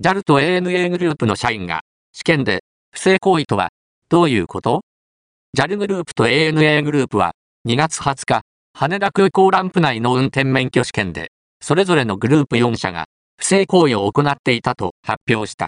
JAL と ANA グループの社員が、試験で、不正行為とは、どういうこと ?JAL グループと ANA グループは、2月20日、羽田空港ランプ内の運転免許試験で、それぞれのグループ4社が、不正行為を行っていたと発表した。